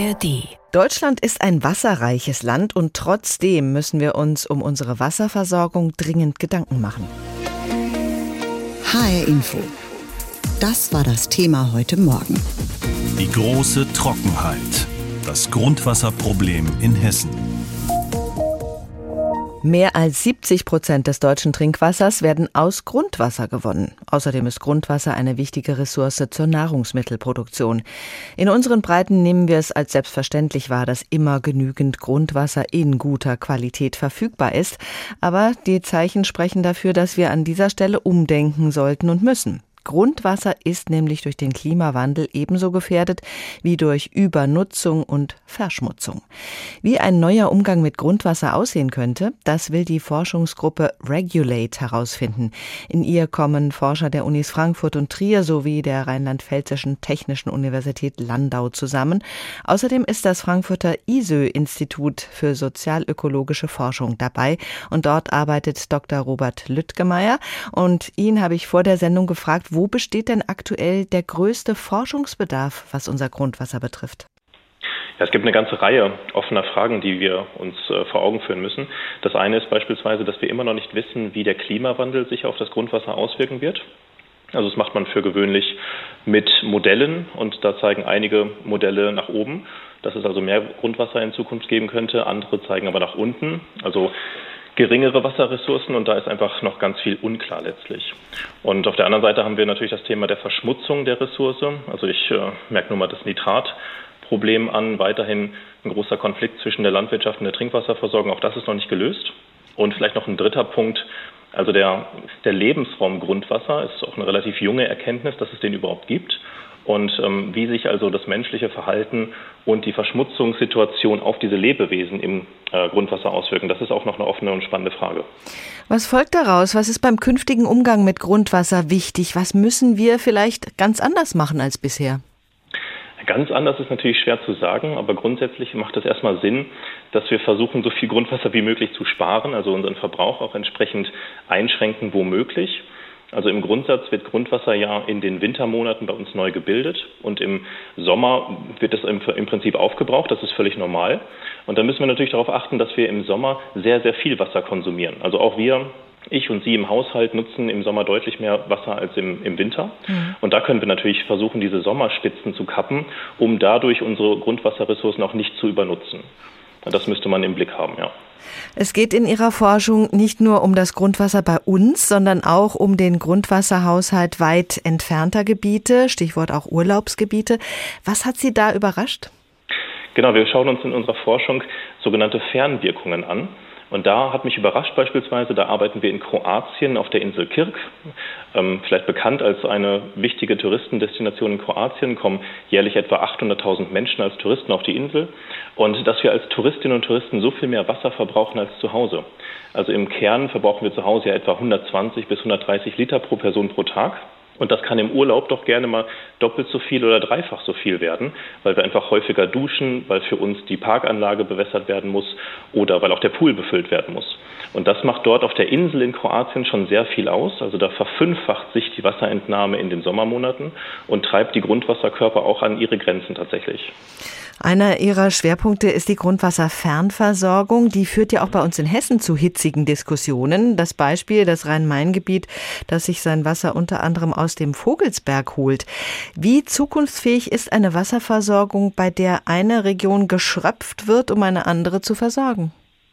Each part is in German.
ARD. Deutschland ist ein wasserreiches Land und trotzdem müssen wir uns um unsere Wasserversorgung dringend Gedanken machen. HR Info. Das war das Thema heute Morgen. Die große Trockenheit. Das Grundwasserproblem in Hessen. Mehr als 70 Prozent des deutschen Trinkwassers werden aus Grundwasser gewonnen. Außerdem ist Grundwasser eine wichtige Ressource zur Nahrungsmittelproduktion. In unseren Breiten nehmen wir es als selbstverständlich wahr, dass immer genügend Grundwasser in guter Qualität verfügbar ist. Aber die Zeichen sprechen dafür, dass wir an dieser Stelle umdenken sollten und müssen. Grundwasser ist nämlich durch den Klimawandel ebenso gefährdet wie durch Übernutzung und Verschmutzung. Wie ein neuer Umgang mit Grundwasser aussehen könnte, das will die Forschungsgruppe Regulate herausfinden. In ihr kommen Forscher der Unis Frankfurt und Trier sowie der Rheinland-Pfälzischen Technischen Universität Landau zusammen. Außerdem ist das Frankfurter ISÖ-Institut für sozialökologische Forschung dabei und dort arbeitet Dr. Robert Lüttgemeier und ihn habe ich vor der Sendung gefragt, wo besteht denn aktuell der größte Forschungsbedarf, was unser Grundwasser betrifft? Ja, es gibt eine ganze Reihe offener Fragen, die wir uns äh, vor Augen führen müssen. Das eine ist beispielsweise, dass wir immer noch nicht wissen, wie der Klimawandel sich auf das Grundwasser auswirken wird. Also das macht man für gewöhnlich mit Modellen und da zeigen einige Modelle nach oben, dass es also mehr Grundwasser in Zukunft geben könnte. Andere zeigen aber nach unten. Also geringere Wasserressourcen und da ist einfach noch ganz viel unklar letztlich. Und auf der anderen Seite haben wir natürlich das Thema der Verschmutzung der Ressource. Also ich äh, merke nur mal das Nitratproblem an, weiterhin ein großer Konflikt zwischen der Landwirtschaft und der Trinkwasserversorgung, auch das ist noch nicht gelöst. Und vielleicht noch ein dritter Punkt, also der, der Lebensraum Grundwasser ist auch eine relativ junge Erkenntnis, dass es den überhaupt gibt und ähm, wie sich also das menschliche Verhalten und die Verschmutzungssituation auf diese Lebewesen im äh, Grundwasser auswirken. Das ist auch noch eine offene und spannende Frage. Was folgt daraus? Was ist beim künftigen Umgang mit Grundwasser wichtig? Was müssen wir vielleicht ganz anders machen als bisher? Ganz anders ist natürlich schwer zu sagen, aber grundsätzlich macht es erstmal Sinn, dass wir versuchen, so viel Grundwasser wie möglich zu sparen, also unseren Verbrauch auch entsprechend einschränken, wo möglich. Also im Grundsatz wird Grundwasser ja in den Wintermonaten bei uns neu gebildet und im Sommer wird es im, im, Prinzip aufgebraucht. Das ist völlig normal. Und da müssen wir natürlich darauf achten, dass wir im Sommer sehr, sehr viel Wasser konsumieren. Also auch wir ich und Sie im Haushalt nutzen im Sommer deutlich mehr Wasser als im, im Winter. Mhm. Und da können wir natürlich versuchen, diese Sommerspitzen zu kappen, um dadurch unsere Grundwasserressourcen auch nicht zu übernutzen. Das müsste man im Blick haben, ja. Es geht in Ihrer Forschung nicht nur um das Grundwasser bei uns, sondern auch um den Grundwasserhaushalt weit entfernter Gebiete, Stichwort auch Urlaubsgebiete. Was hat Sie da überrascht? Genau, wir schauen uns in unserer Forschung sogenannte Fernwirkungen an. Und da hat mich überrascht beispielsweise, da arbeiten wir in Kroatien auf der Insel Kirk, ähm, vielleicht bekannt als eine wichtige Touristendestination in Kroatien, kommen jährlich etwa 800.000 Menschen als Touristen auf die Insel. Und dass wir als Touristinnen und Touristen so viel mehr Wasser verbrauchen als zu Hause. Also im Kern verbrauchen wir zu Hause ja etwa 120 bis 130 Liter pro Person pro Tag. Und das kann im Urlaub doch gerne mal doppelt so viel oder dreifach so viel werden, weil wir einfach häufiger duschen, weil für uns die Parkanlage bewässert werden muss oder weil auch der Pool befüllt werden muss. Und das macht dort auf der Insel in Kroatien schon sehr viel aus. Also da verfünffacht sich die Wasserentnahme in den Sommermonaten und treibt die Grundwasserkörper auch an ihre Grenzen tatsächlich. Einer Ihrer Schwerpunkte ist die Grundwasserfernversorgung. Die führt ja auch bei uns in Hessen zu hitzigen Diskussionen. Das Beispiel, das Rhein-Main-Gebiet, das sich sein Wasser unter anderem aus dem Vogelsberg holt. Wie zukunftsfähig ist eine Wasserversorgung, bei der eine Region geschröpft wird, um eine andere zu versorgen?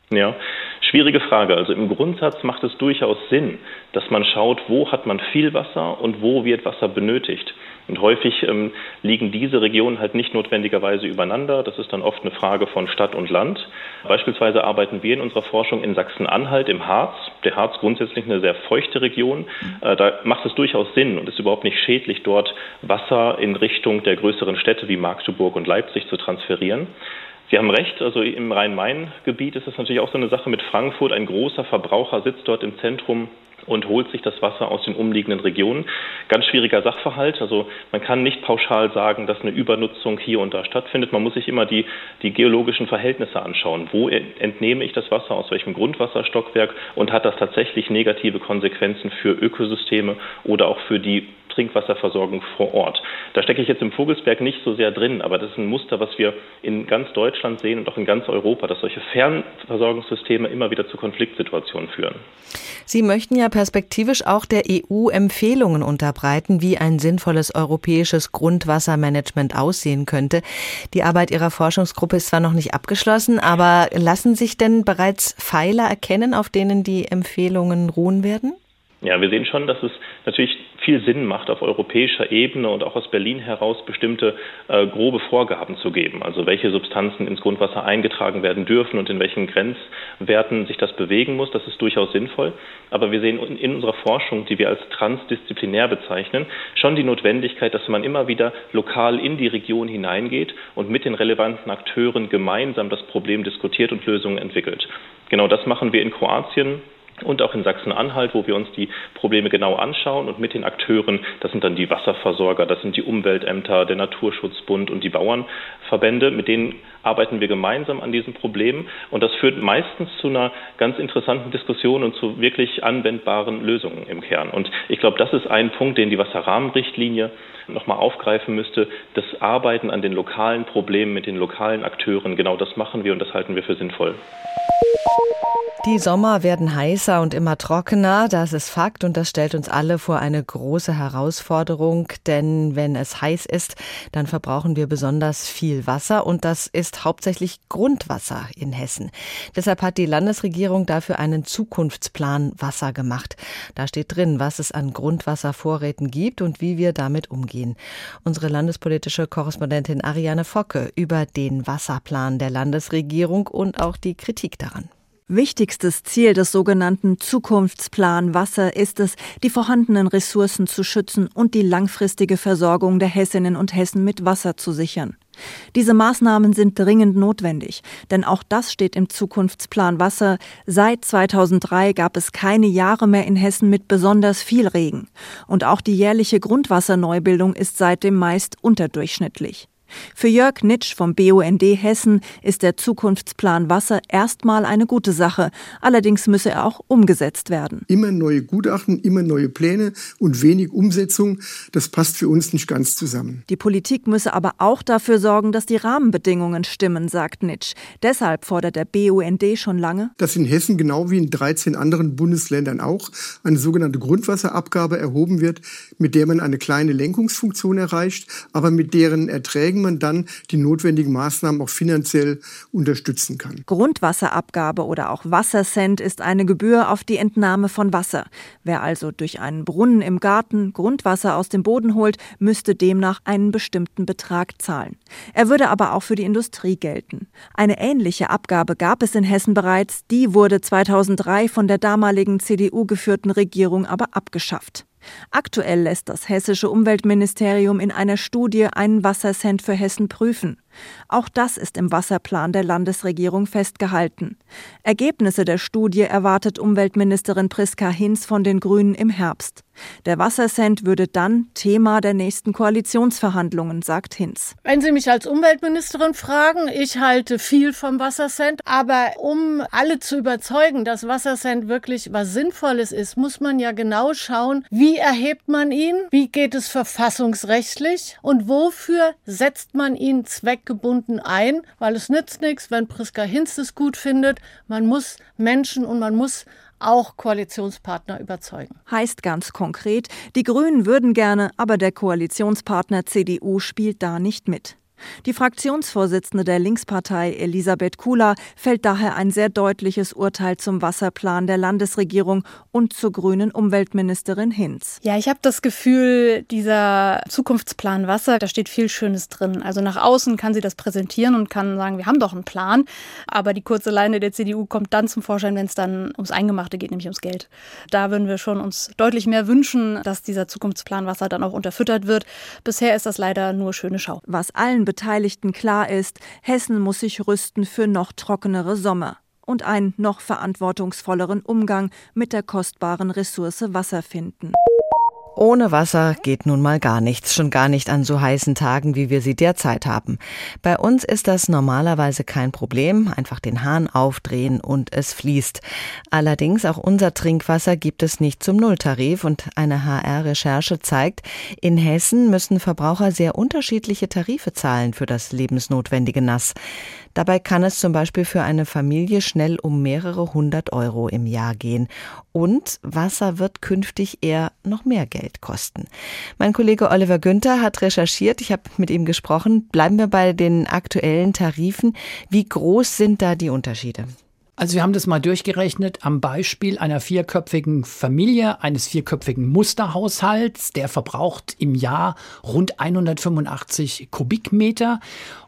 Ja, schwierige Frage. Also im Grundsatz macht es durchaus Sinn, dass man schaut, wo hat man viel Wasser und wo wird Wasser benötigt. Und häufig ähm, liegen diese Regionen halt nicht notwendigerweise übereinander. Das ist dann oft eine Frage von Stadt und Land. Beispielsweise arbeiten wir in unserer Forschung in Sachsen-Anhalt im Harz. Der Harz grundsätzlich eine sehr feuchte Region. Äh, da macht es durchaus Sinn und ist überhaupt nicht schädlich, dort Wasser in Richtung der größeren Städte wie Magdeburg und Leipzig zu transferieren. Sie haben recht, also im Rhein-Main-Gebiet ist es natürlich auch so eine Sache mit Frankfurt. Ein großer Verbraucher sitzt dort im Zentrum und holt sich das Wasser aus den umliegenden Regionen. Ganz schwieriger Sachverhalt. Also man kann nicht pauschal sagen, dass eine Übernutzung hier und da stattfindet. Man muss sich immer die, die geologischen Verhältnisse anschauen. Wo entnehme ich das Wasser, aus welchem Grundwasserstockwerk und hat das tatsächlich negative Konsequenzen für Ökosysteme oder auch für die Trinkwasserversorgung vor Ort. Da stecke ich jetzt im Vogelsberg nicht so sehr drin, aber das ist ein Muster, was wir in ganz Deutschland sehen und auch in ganz Europa, dass solche Fernversorgungssysteme immer wieder zu Konfliktsituationen führen. Sie möchten ja perspektivisch auch der EU Empfehlungen unterbreiten, wie ein sinnvolles europäisches Grundwassermanagement aussehen könnte. Die Arbeit Ihrer Forschungsgruppe ist zwar noch nicht abgeschlossen, aber lassen sich denn bereits Pfeiler erkennen, auf denen die Empfehlungen ruhen werden? Ja, wir sehen schon, dass es natürlich viel Sinn macht, auf europäischer Ebene und auch aus Berlin heraus bestimmte äh, grobe Vorgaben zu geben. Also welche Substanzen ins Grundwasser eingetragen werden dürfen und in welchen Grenzwerten sich das bewegen muss. Das ist durchaus sinnvoll. Aber wir sehen in unserer Forschung, die wir als transdisziplinär bezeichnen, schon die Notwendigkeit, dass man immer wieder lokal in die Region hineingeht und mit den relevanten Akteuren gemeinsam das Problem diskutiert und Lösungen entwickelt. Genau das machen wir in Kroatien und auch in Sachsen-Anhalt, wo wir uns die Probleme genau anschauen und mit den Akteuren, das sind dann die Wasserversorger, das sind die Umweltämter, der Naturschutzbund und die Bauernverbände, mit denen arbeiten wir gemeinsam an diesen Problemen und das führt meistens zu einer ganz interessanten Diskussion und zu wirklich anwendbaren Lösungen im Kern. Und ich glaube, das ist ein Punkt, den die Wasserrahmenrichtlinie nochmal aufgreifen müsste, das Arbeiten an den lokalen Problemen mit den lokalen Akteuren. Genau das machen wir und das halten wir für sinnvoll. Die Sommer werden heißer und immer trockener, das ist Fakt und das stellt uns alle vor eine große Herausforderung, denn wenn es heiß ist, dann verbrauchen wir besonders viel Wasser und das ist hauptsächlich Grundwasser in Hessen. Deshalb hat die Landesregierung dafür einen Zukunftsplan Wasser gemacht. Da steht drin, was es an Grundwasservorräten gibt und wie wir damit umgehen. Unsere landespolitische Korrespondentin Ariane Focke über den Wasserplan der Landesregierung und auch die Kritik daran. Wichtigstes Ziel des sogenannten Zukunftsplan Wasser ist es, die vorhandenen Ressourcen zu schützen und die langfristige Versorgung der Hessinnen und Hessen mit Wasser zu sichern. Diese Maßnahmen sind dringend notwendig, denn auch das steht im Zukunftsplan Wasser. Seit 2003 gab es keine Jahre mehr in Hessen mit besonders viel Regen. Und auch die jährliche Grundwasserneubildung ist seitdem meist unterdurchschnittlich. Für Jörg Nitsch vom BUND Hessen ist der Zukunftsplan Wasser erstmal eine gute Sache. Allerdings müsse er auch umgesetzt werden. Immer neue Gutachten, immer neue Pläne und wenig Umsetzung, das passt für uns nicht ganz zusammen. Die Politik müsse aber auch dafür sorgen, dass die Rahmenbedingungen stimmen, sagt Nitsch. Deshalb fordert der BUND schon lange, dass in Hessen genau wie in 13 anderen Bundesländern auch eine sogenannte Grundwasserabgabe erhoben wird, mit der man eine kleine Lenkungsfunktion erreicht, aber mit deren Erträgen wogegen man dann die notwendigen Maßnahmen auch finanziell unterstützen kann. Grundwasserabgabe oder auch Wassercent ist eine Gebühr auf die Entnahme von Wasser. Wer also durch einen Brunnen im Garten Grundwasser aus dem Boden holt, müsste demnach einen bestimmten Betrag zahlen. Er würde aber auch für die Industrie gelten. Eine ähnliche Abgabe gab es in Hessen bereits, die wurde 2003 von der damaligen CDU geführten Regierung aber abgeschafft. Aktuell lässt das hessische Umweltministerium in einer Studie einen Wassercent für Hessen prüfen. Auch das ist im Wasserplan der Landesregierung festgehalten. Ergebnisse der Studie erwartet Umweltministerin Priska Hinz von den Grünen im Herbst. Der Wassercent würde dann Thema der nächsten Koalitionsverhandlungen, sagt Hinz. Wenn Sie mich als Umweltministerin fragen, ich halte viel vom Wassercent, aber um alle zu überzeugen, dass Wassercent wirklich was Sinnvolles ist, muss man ja genau schauen, wie erhebt man ihn, wie geht es verfassungsrechtlich und wofür setzt man ihn zweck gebunden ein, weil es nützt nichts, wenn Priska Hinz es gut findet. Man muss Menschen und man muss auch Koalitionspartner überzeugen. Heißt ganz konkret, die Grünen würden gerne, aber der Koalitionspartner CDU spielt da nicht mit. Die Fraktionsvorsitzende der Linkspartei Elisabeth Kula fällt daher ein sehr deutliches Urteil zum Wasserplan der Landesregierung und zur grünen Umweltministerin Hinz. Ja, ich habe das Gefühl, dieser Zukunftsplan Wasser, da steht viel Schönes drin. Also nach außen kann sie das präsentieren und kann sagen, wir haben doch einen Plan. Aber die kurze Leine der CDU kommt dann zum Vorschein, wenn es dann ums Eingemachte geht, nämlich ums Geld. Da würden wir schon uns deutlich mehr wünschen, dass dieser Zukunftsplan Wasser dann auch unterfüttert wird. Bisher ist das leider nur schöne Schau. Was allen Beteiligten klar ist, Hessen muss sich rüsten für noch trockenere Sommer und einen noch verantwortungsvolleren Umgang mit der kostbaren Ressource Wasser finden. Ohne Wasser geht nun mal gar nichts, schon gar nicht an so heißen Tagen, wie wir sie derzeit haben. Bei uns ist das normalerweise kein Problem, einfach den Hahn aufdrehen und es fließt. Allerdings auch unser Trinkwasser gibt es nicht zum Nulltarif und eine HR-Recherche zeigt, in Hessen müssen Verbraucher sehr unterschiedliche Tarife zahlen für das lebensnotwendige Nass. Dabei kann es zum Beispiel für eine Familie schnell um mehrere hundert Euro im Jahr gehen. Und Wasser wird künftig eher noch mehr Geld kosten. Mein Kollege Oliver Günther hat recherchiert, ich habe mit ihm gesprochen. Bleiben wir bei den aktuellen Tarifen. Wie groß sind da die Unterschiede? Also wir haben das mal durchgerechnet am Beispiel einer vierköpfigen Familie, eines vierköpfigen Musterhaushalts. Der verbraucht im Jahr rund 185 Kubikmeter.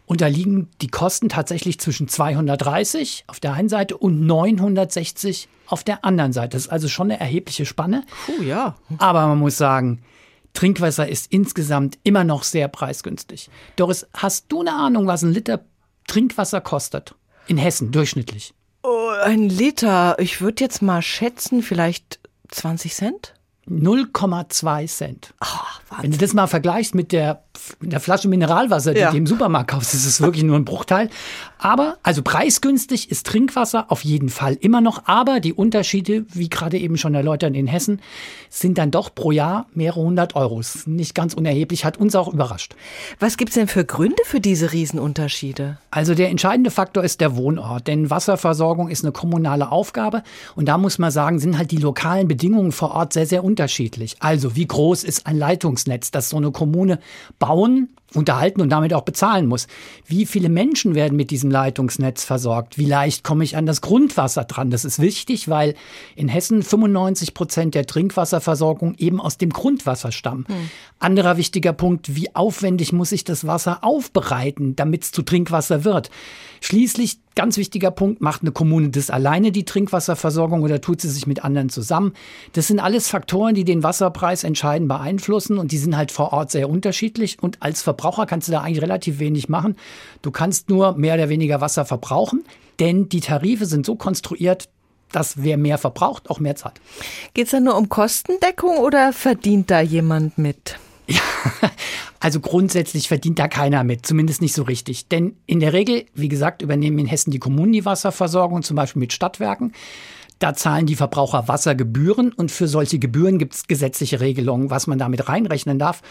Und da liegen die Kosten tatsächlich zwischen 230 auf der einen Seite und 960 auf der anderen Seite. Das ist also schon eine erhebliche Spanne. Puh, ja. Aber man muss sagen, Trinkwasser ist insgesamt immer noch sehr preisgünstig. Doris, hast du eine Ahnung, was ein Liter Trinkwasser kostet? In Hessen durchschnittlich. Oh, ein Liter. Ich würde jetzt mal schätzen, vielleicht 20 Cent? 0,2 Cent. Oh, Wenn du das mal vergleichst mit der, der Flasche Mineralwasser, die ja. du im Supermarkt kaufst, ist es wirklich nur ein Bruchteil. Aber, also preisgünstig ist Trinkwasser auf jeden Fall immer noch. Aber die Unterschiede, wie gerade eben schon erläutert in Hessen, sind dann doch pro Jahr mehrere hundert Euros. Nicht ganz unerheblich, hat uns auch überrascht. Was gibt's denn für Gründe für diese Riesenunterschiede? Also der entscheidende Faktor ist der Wohnort. Denn Wasserversorgung ist eine kommunale Aufgabe. Und da muss man sagen, sind halt die lokalen Bedingungen vor Ort sehr, sehr unterschiedlich. Also wie groß ist ein Leitungsnetz, das so eine Kommune 나온 unterhalten und damit auch bezahlen muss. Wie viele Menschen werden mit diesem Leitungsnetz versorgt? Wie leicht komme ich an das Grundwasser dran? Das ist wichtig, weil in Hessen 95 Prozent der Trinkwasserversorgung eben aus dem Grundwasser stammen. Hm. Anderer wichtiger Punkt, wie aufwendig muss ich das Wasser aufbereiten, damit es zu Trinkwasser wird? Schließlich, ganz wichtiger Punkt, macht eine Kommune das alleine, die Trinkwasserversorgung, oder tut sie sich mit anderen zusammen? Das sind alles Faktoren, die den Wasserpreis entscheidend beeinflussen und die sind halt vor Ort sehr unterschiedlich und als Verbraucher kannst du da eigentlich relativ wenig machen. Du kannst nur mehr oder weniger Wasser verbrauchen, denn die Tarife sind so konstruiert, dass wer mehr verbraucht, auch mehr zahlt. Geht es da nur um Kostendeckung oder verdient da jemand mit? Ja, also grundsätzlich verdient da keiner mit, zumindest nicht so richtig. Denn in der Regel, wie gesagt, übernehmen in Hessen die Kommunen die Wasserversorgung, zum Beispiel mit Stadtwerken. Da zahlen die Verbraucher Wassergebühren und für solche Gebühren gibt es gesetzliche Regelungen, was man damit reinrechnen darf.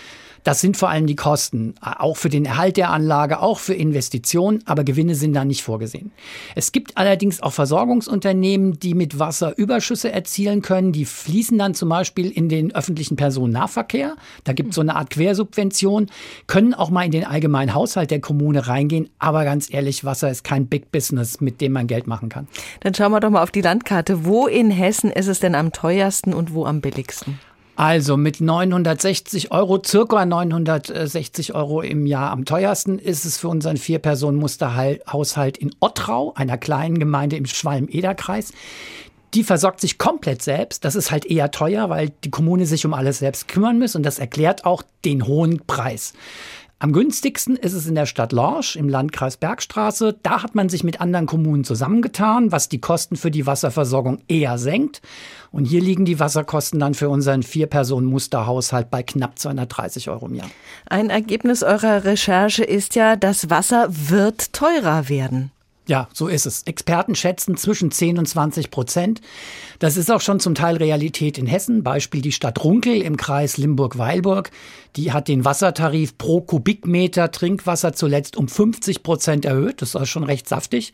Das sind vor allem die Kosten, auch für den Erhalt der Anlage, auch für Investitionen, aber Gewinne sind da nicht vorgesehen. Es gibt allerdings auch Versorgungsunternehmen, die mit Wasser Überschüsse erzielen können. Die fließen dann zum Beispiel in den öffentlichen Personennahverkehr. Da gibt es so eine Art Quersubvention, können auch mal in den allgemeinen Haushalt der Kommune reingehen. Aber ganz ehrlich, Wasser ist kein Big Business, mit dem man Geld machen kann. Dann schauen wir doch mal auf die Landkarte. Wo in Hessen ist es denn am teuersten und wo am billigsten? Also mit 960 Euro, circa 960 Euro im Jahr am teuersten ist es für unseren Vier-Personen-Musterhaushalt in Ottrau, einer kleinen Gemeinde im Schwalm-Eder-Kreis. Die versorgt sich komplett selbst. Das ist halt eher teuer, weil die Kommune sich um alles selbst kümmern muss und das erklärt auch den hohen Preis. Am günstigsten ist es in der Stadt Lorsch im Landkreis Bergstraße. Da hat man sich mit anderen Kommunen zusammengetan, was die Kosten für die Wasserversorgung eher senkt. Und hier liegen die Wasserkosten dann für unseren Vier-Personen-Musterhaushalt bei knapp 230 Euro im Jahr. Ein Ergebnis eurer Recherche ist ja, das Wasser wird teurer werden. Ja, so ist es. Experten schätzen zwischen 10 und 20 Prozent. Das ist auch schon zum Teil Realität in Hessen. Beispiel die Stadt Runkel im Kreis Limburg-Weilburg. Die hat den Wassertarif pro Kubikmeter Trinkwasser zuletzt um 50 Prozent erhöht. Das ist schon recht saftig.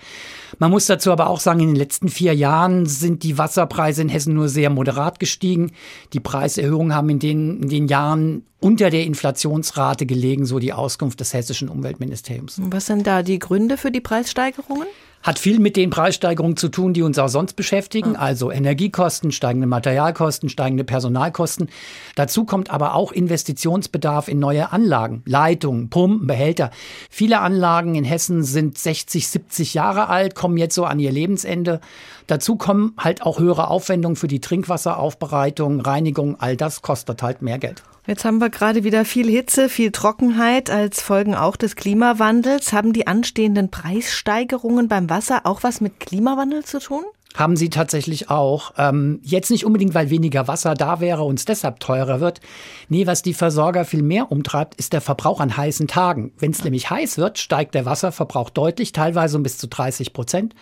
Man muss dazu aber auch sagen, in den letzten vier Jahren sind die Wasserpreise in Hessen nur sehr moderat gestiegen. Die Preiserhöhungen haben in den, in den Jahren unter der Inflationsrate gelegen, so die Auskunft des hessischen Umweltministeriums. Was sind da die Gründe für die Preissteigerungen? Hat viel mit den Preissteigerungen zu tun, die uns auch sonst beschäftigen, mhm. also Energiekosten, steigende Materialkosten, steigende Personalkosten. Dazu kommt aber auch Investitionsbedarf in neue Anlagen, Leitungen, Pumpen, Behälter. Viele Anlagen in Hessen sind 60, 70 Jahre alt, kommen jetzt so an ihr Lebensende. Dazu kommen halt auch höhere Aufwendungen für die Trinkwasseraufbereitung, Reinigung, all das kostet halt mehr Geld. Jetzt haben wir gerade wieder viel Hitze, viel Trockenheit als Folgen auch des Klimawandels. Haben die anstehenden Preissteigerungen beim Wasser auch was mit Klimawandel zu tun? Haben sie tatsächlich auch. Ähm, jetzt nicht unbedingt, weil weniger Wasser da wäre und es deshalb teurer wird. Nee, was die Versorger viel mehr umtreibt, ist der Verbrauch an heißen Tagen. Wenn es nämlich heiß wird, steigt der Wasserverbrauch deutlich, teilweise um bis zu 30 Prozent.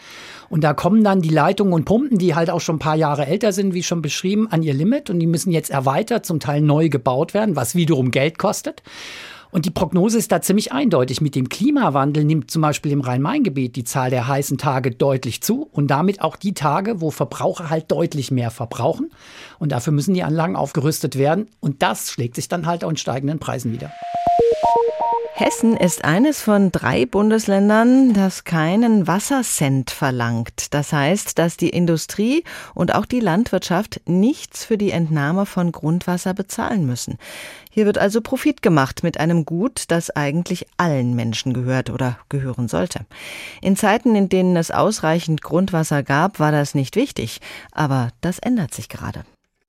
Und da kommen dann die Leitungen und Pumpen, die halt auch schon ein paar Jahre älter sind, wie schon beschrieben, an ihr Limit und die müssen jetzt erweitert, zum Teil neu gebaut werden, was wiederum Geld kostet. Und die Prognose ist da ziemlich eindeutig. Mit dem Klimawandel nimmt zum Beispiel im Rhein-Main-Gebiet die Zahl der heißen Tage deutlich zu und damit auch die Tage, wo Verbraucher halt deutlich mehr verbrauchen. Und dafür müssen die Anlagen aufgerüstet werden. Und das schlägt sich dann halt auch in steigenden Preisen wieder. Hessen ist eines von drei Bundesländern, das keinen Wassercent verlangt. Das heißt, dass die Industrie und auch die Landwirtschaft nichts für die Entnahme von Grundwasser bezahlen müssen. Hier wird also Profit gemacht mit einem Gut, das eigentlich allen Menschen gehört oder gehören sollte. In Zeiten, in denen es ausreichend Grundwasser gab, war das nicht wichtig. Aber das ändert sich gerade.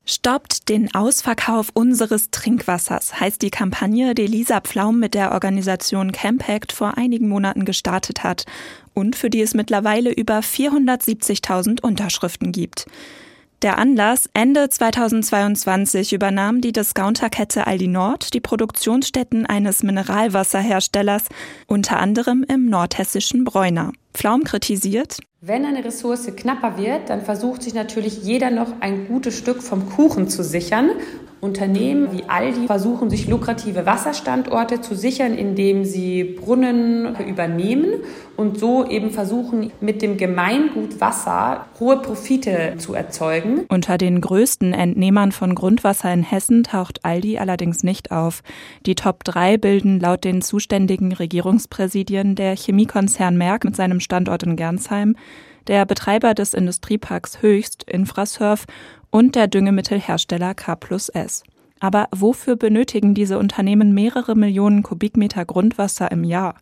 Stoppt den Ausverkauf unseres Trinkwassers, heißt die Kampagne, die Lisa Pflaum mit der Organisation Campact vor einigen Monaten gestartet hat und für die es mittlerweile über 470.000 Unterschriften gibt. Der Anlass Ende 2022 übernahm die Discounterkette Aldi Nord die Produktionsstätten eines Mineralwasserherstellers, unter anderem im nordhessischen Bräuner. Pflaum kritisiert, wenn eine Ressource knapper wird, dann versucht sich natürlich jeder noch ein gutes Stück vom Kuchen zu sichern. Unternehmen wie Aldi versuchen sich lukrative Wasserstandorte zu sichern, indem sie Brunnen übernehmen und so eben versuchen, mit dem Gemeingut Wasser hohe Profite zu erzeugen. Unter den größten Entnehmern von Grundwasser in Hessen taucht Aldi allerdings nicht auf. Die Top 3 bilden laut den zuständigen Regierungspräsidien der Chemiekonzern Merck mit seinem Standort in Gernsheim, der Betreiber des Industrieparks Höchst, Infrasurf und der Düngemittelhersteller K S. Aber wofür benötigen diese Unternehmen mehrere Millionen Kubikmeter Grundwasser im Jahr?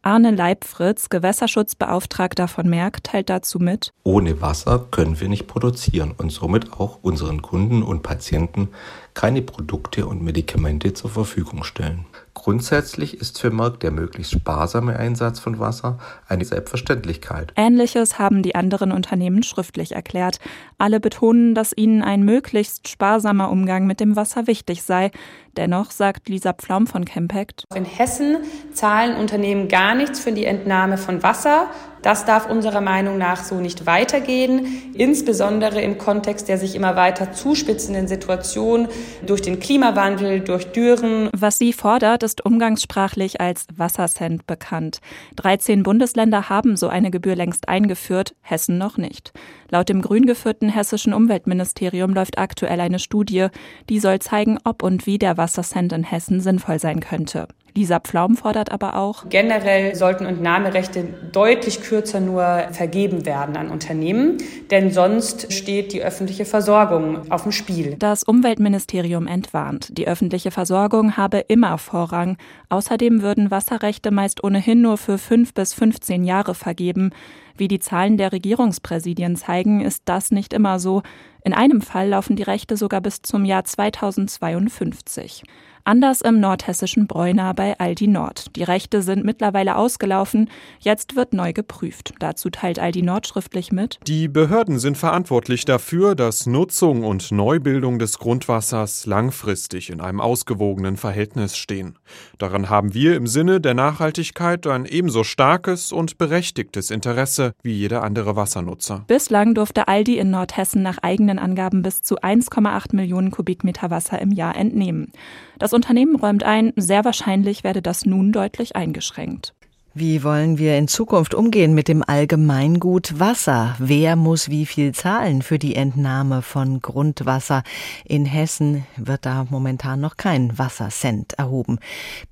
Arne Leibfritz, Gewässerschutzbeauftragter von Merck, teilt dazu mit. Ohne Wasser können wir nicht produzieren und somit auch unseren Kunden und Patienten keine Produkte und Medikamente zur Verfügung stellen. Grundsätzlich ist für Merck der möglichst sparsame Einsatz von Wasser eine Selbstverständlichkeit. Ähnliches haben die anderen Unternehmen schriftlich erklärt. Alle betonen, dass ihnen ein möglichst sparsamer Umgang mit dem Wasser wichtig sei. Dennoch sagt Lisa Pflaum von Campact. In Hessen zahlen Unternehmen gar nichts für die Entnahme von Wasser. Das darf unserer Meinung nach so nicht weitergehen, insbesondere im Kontext der sich immer weiter zuspitzenden Situation durch den Klimawandel, durch Dürren. Was sie fordert, ist umgangssprachlich als Wassercent bekannt. 13 Bundesländer haben so eine Gebühr längst eingeführt, Hessen noch nicht. Laut dem grün geführten hessischen Umweltministerium läuft aktuell eine Studie, die soll zeigen, ob und wie der Wassercent in Hessen sinnvoll sein könnte. Lisa Pflaum fordert aber auch, generell sollten Entnahmerechte deutlich kürzer nur vergeben werden an Unternehmen, denn sonst steht die öffentliche Versorgung auf dem Spiel. Das Umweltministerium entwarnt, die öffentliche Versorgung habe immer Vorrang. Außerdem würden Wasserrechte meist ohnehin nur für fünf bis 15 Jahre vergeben. Wie die Zahlen der Regierungspräsidien zeigen, ist das nicht immer so. In einem Fall laufen die Rechte sogar bis zum Jahr 2052. Anders im nordhessischen Bräuner bei Aldi Nord. Die Rechte sind mittlerweile ausgelaufen. Jetzt wird neu geprüft. Dazu teilt Aldi Nord schriftlich mit. Die Behörden sind verantwortlich dafür, dass Nutzung und Neubildung des Grundwassers langfristig in einem ausgewogenen Verhältnis stehen. Daran haben wir im Sinne der Nachhaltigkeit ein ebenso starkes und berechtigtes Interesse wie jeder andere Wassernutzer. Bislang durfte Aldi in Nordhessen nach eigenen Angaben bis zu 1,8 Millionen Kubikmeter Wasser im Jahr entnehmen. Das Unternehmen räumt ein, sehr wahrscheinlich werde das nun deutlich eingeschränkt. Wie wollen wir in Zukunft umgehen mit dem Allgemeingut Wasser? Wer muss wie viel zahlen für die Entnahme von Grundwasser? In Hessen wird da momentan noch kein Wassercent erhoben.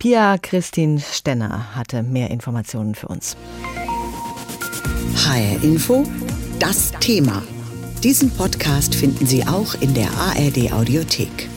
Pia Christine Stenner hatte mehr Informationen für uns. HR Info, das Thema. Diesen Podcast finden Sie auch in der ARD Audiothek.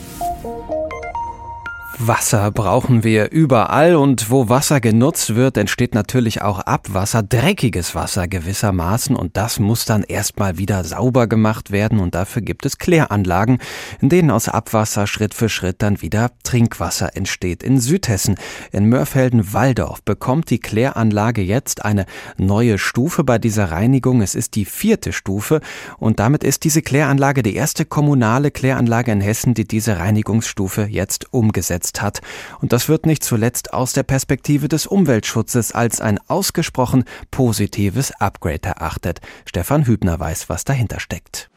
Wasser brauchen wir überall und wo Wasser genutzt wird, entsteht natürlich auch Abwasser, dreckiges Wasser gewissermaßen und das muss dann erstmal wieder sauber gemacht werden und dafür gibt es Kläranlagen, in denen aus Abwasser Schritt für Schritt dann wieder Trinkwasser entsteht. In Südhessen, in Mörfelden-Walldorf bekommt die Kläranlage jetzt eine neue Stufe bei dieser Reinigung. Es ist die vierte Stufe und damit ist diese Kläranlage die erste kommunale Kläranlage in Hessen, die diese Reinigungsstufe jetzt umgesetzt umgesetzt hat. Und das wird nicht zuletzt aus der Perspektive des Umweltschutzes als ein ausgesprochen positives Upgrade erachtet. Stefan Hübner weiß, was dahinter steckt.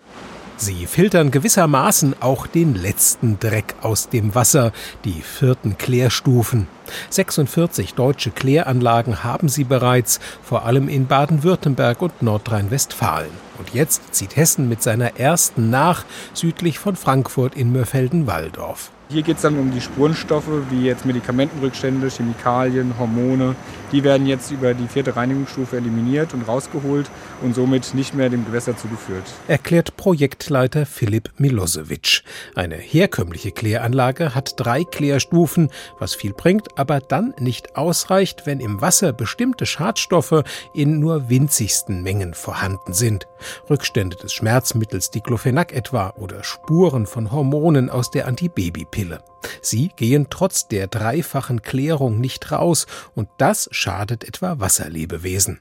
Sie filtern gewissermaßen auch den letzten Dreck aus dem Wasser, die vierten Klärstufen. 46 deutsche Kläranlagen haben sie bereits, vor allem in Baden-Württemberg und Nordrhein-Westfalen. Und jetzt zieht Hessen mit seiner ersten nach, südlich von Frankfurt in Mörfelden-Walldorf. Hier geht es dann um die Spurenstoffe, wie jetzt Medikamentenrückstände, Chemikalien, Hormone. Die werden jetzt über die vierte Reinigungsstufe eliminiert und rausgeholt und somit nicht mehr dem Gewässer zugeführt. Erklärt Projektleiter Philipp Milosevic. Eine herkömmliche Kläranlage hat drei Klärstufen, was viel bringt, aber dann nicht ausreicht, wenn im Wasser bestimmte Schadstoffe in nur winzigsten Mengen vorhanden sind. Rückstände des Schmerzmittels Diclofenac etwa oder Spuren von Hormonen aus der Antibabypille. Pille. Sie gehen trotz der dreifachen Klärung nicht raus und das schadet etwa Wasserlebewesen.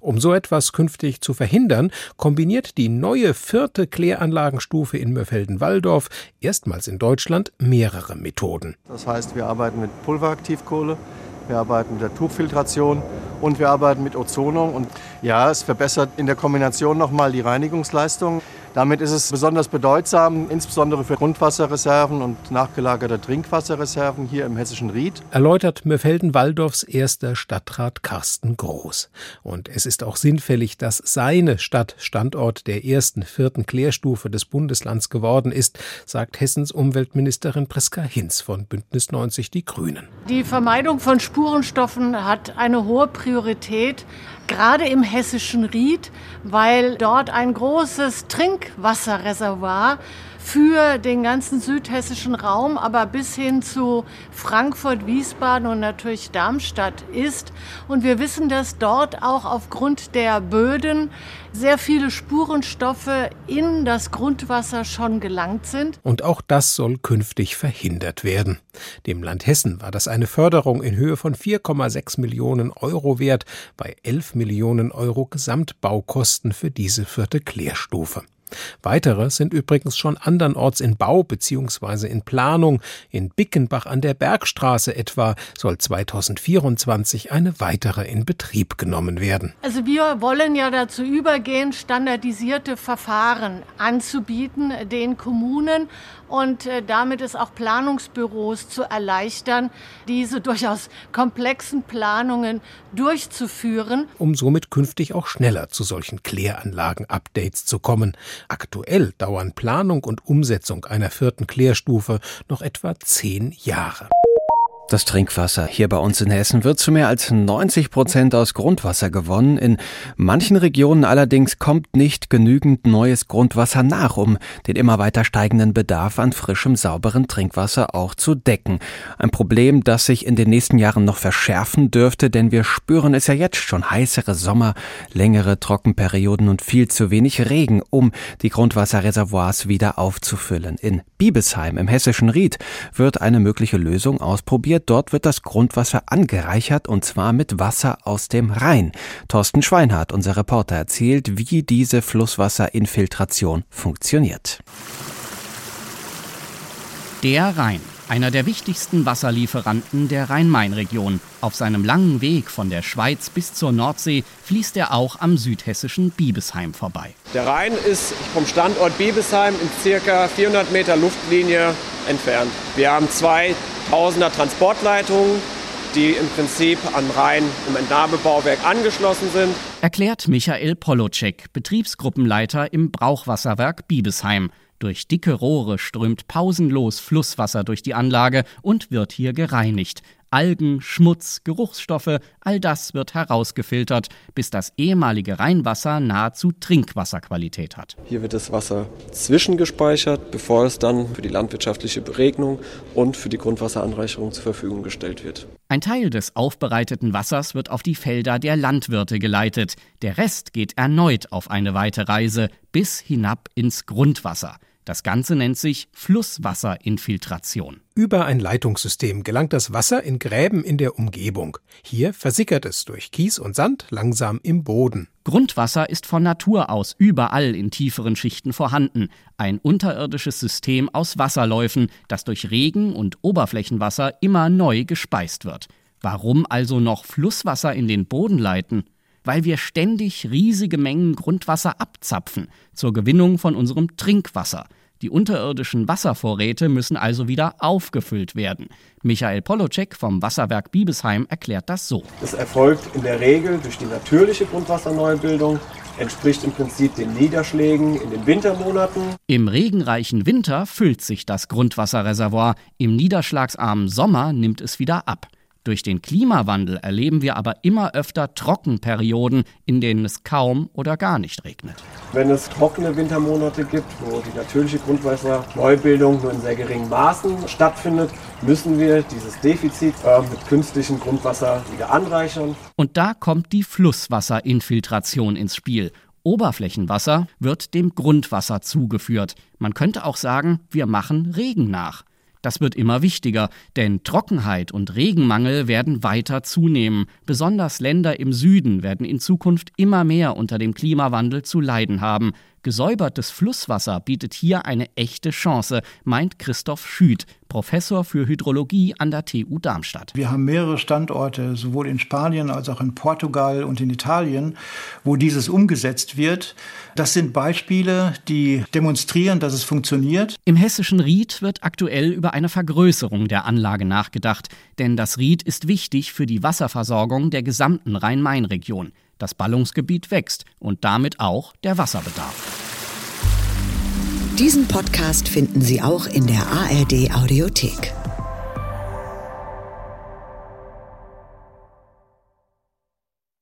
Um so etwas künftig zu verhindern, kombiniert die neue vierte Kläranlagenstufe in Mörfelden-Walldorf erstmals in Deutschland mehrere Methoden. Das heißt, wir arbeiten mit Pulveraktivkohle, wir arbeiten mit der Tuchfiltration und wir arbeiten mit Ozonung. Und ja, es verbessert in der Kombination nochmal die Reinigungsleistung. Damit ist es besonders bedeutsam, insbesondere für Grundwasserreserven und nachgelagerte Trinkwasserreserven hier im hessischen Ried. Erläutert Mörfelden-Walldorfs erster Stadtrat Carsten Groß. Und es ist auch sinnfällig, dass seine Stadt Standort der ersten vierten Klärstufe des Bundeslands geworden ist, sagt Hessens Umweltministerin Priska Hinz von Bündnis 90 Die Grünen. Die Vermeidung von Spurenstoffen hat eine hohe Priorität gerade im hessischen Ried, weil dort ein großes Trinkwasserreservoir für den ganzen südhessischen Raum, aber bis hin zu Frankfurt, Wiesbaden und natürlich Darmstadt ist. Und wir wissen, dass dort auch aufgrund der Böden sehr viele Spurenstoffe in das Grundwasser schon gelangt sind. Und auch das soll künftig verhindert werden. Dem Land Hessen war das eine Förderung in Höhe von 4,6 Millionen Euro wert, bei 11 Millionen Euro Gesamtbaukosten für diese vierte Klärstufe. Weitere sind übrigens schon andernorts in Bau bzw. in Planung. In Bickenbach an der Bergstraße etwa soll 2024 eine weitere in Betrieb genommen werden. Also wir wollen ja dazu übergehen, standardisierte Verfahren anzubieten den Kommunen und äh, damit es auch Planungsbüros zu erleichtern, diese durchaus komplexen Planungen durchzuführen. Um somit künftig auch schneller zu solchen Kläranlagen-Updates zu kommen. Aktuell dauern Planung und Umsetzung einer vierten Klärstufe noch etwa zehn Jahre. Das Trinkwasser hier bei uns in Hessen wird zu mehr als 90 Prozent aus Grundwasser gewonnen. In manchen Regionen allerdings kommt nicht genügend neues Grundwasser nach, um den immer weiter steigenden Bedarf an frischem, sauberen Trinkwasser auch zu decken. Ein Problem, das sich in den nächsten Jahren noch verschärfen dürfte, denn wir spüren es ja jetzt schon heißere Sommer, längere Trockenperioden und viel zu wenig Regen, um die Grundwasserreservoirs wieder aufzufüllen. In Biebesheim im hessischen Ried wird eine mögliche Lösung ausprobiert Dort wird das Grundwasser angereichert und zwar mit Wasser aus dem Rhein. Thorsten Schweinhardt, unser Reporter, erzählt, wie diese Flusswasserinfiltration funktioniert. Der Rhein, einer der wichtigsten Wasserlieferanten der Rhein-Main-Region. Auf seinem langen Weg von der Schweiz bis zur Nordsee fließt er auch am südhessischen Biebesheim vorbei. Der Rhein ist vom Standort Biebesheim in circa 400 Meter Luftlinie entfernt. Wir haben zwei Tausender Transportleitungen, die im Prinzip an Rhein im Entnahmebauwerk angeschlossen sind. Erklärt Michael Polocek, Betriebsgruppenleiter im Brauchwasserwerk Biebesheim. Durch dicke Rohre strömt pausenlos Flusswasser durch die Anlage und wird hier gereinigt. Algen, Schmutz, Geruchsstoffe, all das wird herausgefiltert, bis das ehemalige Rheinwasser nahezu Trinkwasserqualität hat. Hier wird das Wasser zwischengespeichert, bevor es dann für die landwirtschaftliche Beregnung und für die Grundwasseranreicherung zur Verfügung gestellt wird. Ein Teil des aufbereiteten Wassers wird auf die Felder der Landwirte geleitet. Der Rest geht erneut auf eine weite Reise bis hinab ins Grundwasser. Das Ganze nennt sich Flusswasserinfiltration. Über ein Leitungssystem gelangt das Wasser in Gräben in der Umgebung. Hier versickert es durch Kies und Sand langsam im Boden. Grundwasser ist von Natur aus überall in tieferen Schichten vorhanden. Ein unterirdisches System aus Wasserläufen, das durch Regen und Oberflächenwasser immer neu gespeist wird. Warum also noch Flusswasser in den Boden leiten? Weil wir ständig riesige Mengen Grundwasser abzapfen zur Gewinnung von unserem Trinkwasser. Die unterirdischen Wasservorräte müssen also wieder aufgefüllt werden. Michael Polocek vom Wasserwerk Biebesheim erklärt das so. Es erfolgt in der Regel durch die natürliche Grundwasserneubildung, entspricht im Prinzip den Niederschlägen in den Wintermonaten. Im regenreichen Winter füllt sich das Grundwasserreservoir, im niederschlagsarmen Sommer nimmt es wieder ab. Durch den Klimawandel erleben wir aber immer öfter Trockenperioden, in denen es kaum oder gar nicht regnet. Wenn es trockene Wintermonate gibt, wo die natürliche Grundwasserneubildung nur in sehr geringen Maßen stattfindet, müssen wir dieses Defizit äh, mit künstlichem Grundwasser wieder anreichern. Und da kommt die Flusswasserinfiltration ins Spiel. Oberflächenwasser wird dem Grundwasser zugeführt. Man könnte auch sagen, wir machen Regen nach. Das wird immer wichtiger, denn Trockenheit und Regenmangel werden weiter zunehmen. Besonders Länder im Süden werden in Zukunft immer mehr unter dem Klimawandel zu leiden haben. Gesäubertes Flusswasser bietet hier eine echte Chance, meint Christoph Schüd, Professor für Hydrologie an der TU Darmstadt. Wir haben mehrere Standorte, sowohl in Spanien als auch in Portugal und in Italien, wo dieses umgesetzt wird. Das sind Beispiele, die demonstrieren, dass es funktioniert. Im hessischen Ried wird aktuell über eine Vergrößerung der Anlage nachgedacht, denn das Ried ist wichtig für die Wasserversorgung der gesamten Rhein-Main-Region. Das Ballungsgebiet wächst und damit auch der Wasserbedarf. Diesen Podcast finden Sie auch in der ARD Audiothek.